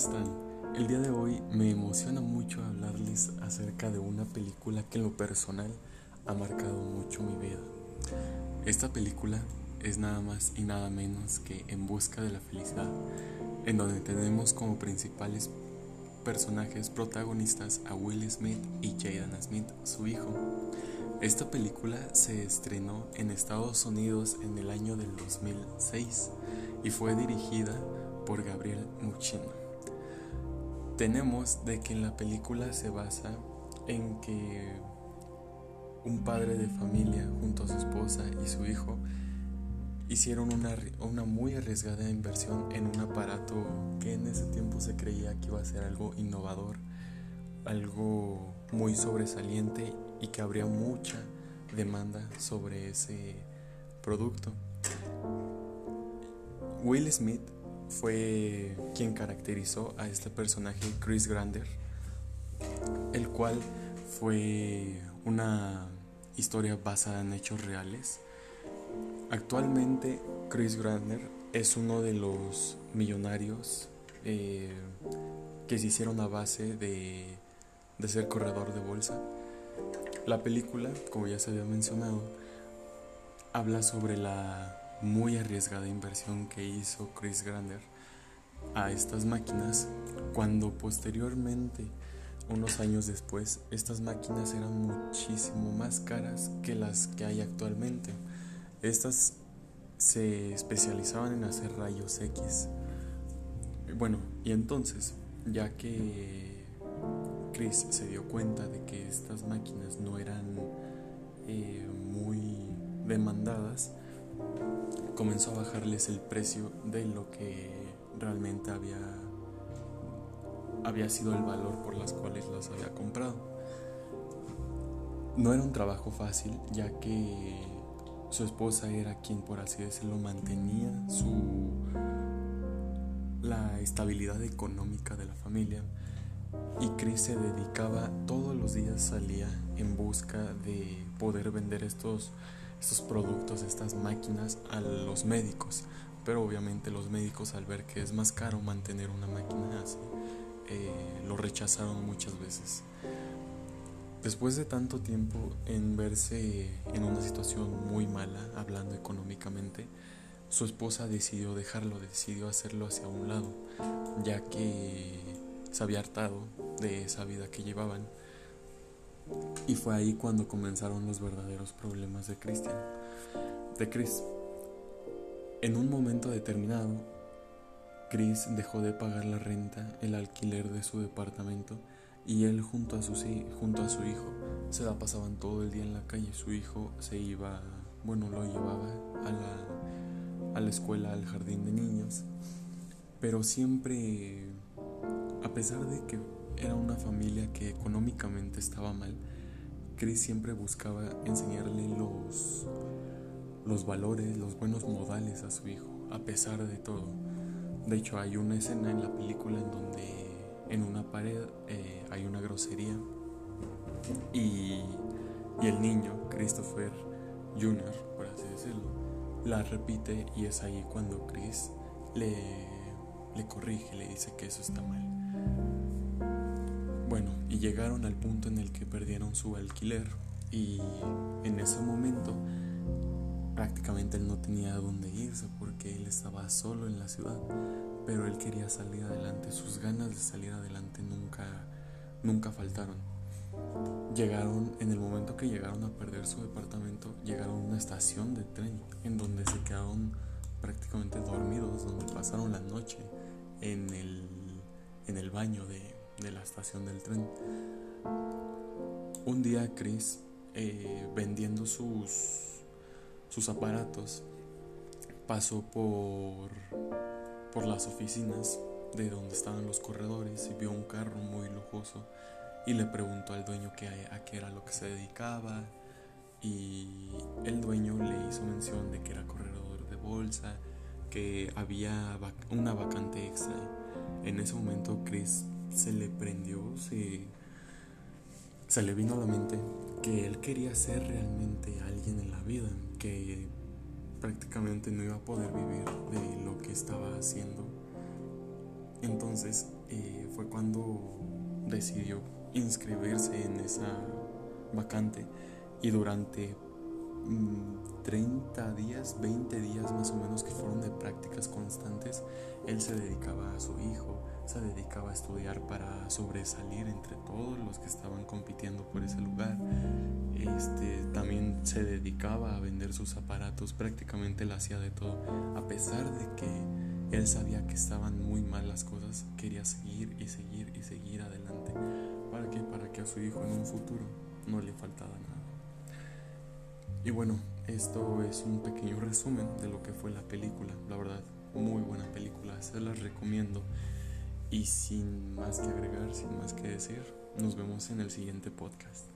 están? El día de hoy me emociona mucho hablarles acerca de una película que en lo personal ha marcado mucho mi vida. Esta película es nada más y nada menos que En Busca de la Felicidad, en donde tenemos como principales personajes protagonistas a Will Smith y Jaden Smith, su hijo. Esta película se estrenó en Estados Unidos en el año del 2006 y fue dirigida por Gabriel Muccino. Tenemos de que en la película se basa en que un padre de familia junto a su esposa y su hijo hicieron una, una muy arriesgada inversión en un aparato que en ese tiempo se creía que iba a ser algo innovador, algo muy sobresaliente y que habría mucha demanda sobre ese producto. Will Smith fue quien caracterizó a este personaje Chris Grander, el cual fue una historia basada en hechos reales. Actualmente Chris Grander es uno de los millonarios eh, que se hicieron a base de, de ser corredor de bolsa. La película, como ya se había mencionado, habla sobre la muy arriesgada inversión que hizo Chris Grander a estas máquinas cuando posteriormente, unos años después, estas máquinas eran muchísimo más caras que las que hay actualmente. Estas se especializaban en hacer rayos X. Bueno, y entonces, ya que Chris se dio cuenta de que estas máquinas no eran eh, muy demandadas, comenzó a bajarles el precio de lo que realmente había, había sido el valor por las cuales las había comprado. No era un trabajo fácil, ya que su esposa era quien, por así decirlo, mantenía su la estabilidad económica de la familia y Chris se dedicaba todos los días salía en busca de poder vender estos estos productos, estas máquinas a los médicos. Pero obviamente los médicos al ver que es más caro mantener una máquina así, eh, lo rechazaron muchas veces. Después de tanto tiempo en verse en una situación muy mala, hablando económicamente, su esposa decidió dejarlo, decidió hacerlo hacia un lado, ya que se había hartado de esa vida que llevaban y fue ahí cuando comenzaron los verdaderos problemas de Christian, de Chris. En un momento determinado, Chris dejó de pagar la renta, el alquiler de su departamento y él junto a su, junto hijo se la pasaban todo el día en la calle. Su hijo se iba, bueno, lo llevaba a la, a la escuela, al jardín de niños, pero siempre, a pesar de que era una familia que económicamente estaba mal, Chris siempre buscaba enseñarle los, los valores, los buenos modales a su hijo, a pesar de todo. De hecho, hay una escena en la película en donde en una pared eh, hay una grosería y, y el niño, Christopher Jr., por así decirlo, la repite y es ahí cuando Chris le, le corrige, le dice que eso está mal. Bueno, y llegaron al punto en el que perdieron su alquiler y en ese momento prácticamente él no tenía dónde irse porque él estaba solo en la ciudad, pero él quería salir adelante, sus ganas de salir adelante nunca nunca faltaron. Llegaron en el momento que llegaron a perder su departamento, llegaron a una estación de tren en donde se quedaron prácticamente dormidos, donde pasaron la noche en el en el baño de de la estación del tren. Un día Chris, eh, vendiendo sus, sus aparatos, pasó por, por las oficinas de donde estaban los corredores y vio un carro muy lujoso y le preguntó al dueño que, a qué era lo que se dedicaba y el dueño le hizo mención de que era corredor de bolsa, que había una vacante extra. En ese momento Chris se le prendió, se, se le vino a la mente que él quería ser realmente alguien en la vida, que prácticamente no iba a poder vivir de lo que estaba haciendo. Entonces eh, fue cuando decidió inscribirse en esa vacante y durante 30 mm, días, 20 días más o menos que fueron de prácticas constantes, él se dedicaba a su hijo, se dedicaba a estudiar para sobresalir entre todos los que estaban compitiendo por ese lugar. Este, también se dedicaba a vender sus aparatos, prácticamente él hacía de todo, a pesar de que él sabía que estaban muy mal las cosas, quería seguir y seguir y seguir adelante. ¿Para qué? Para que a su hijo en un futuro no le faltaba nada. Y bueno, esto es un pequeño resumen de lo que fue la película, la verdad, muy buena película, se las recomiendo. Y sin más que agregar, sin más que decir, nos vemos en el siguiente podcast.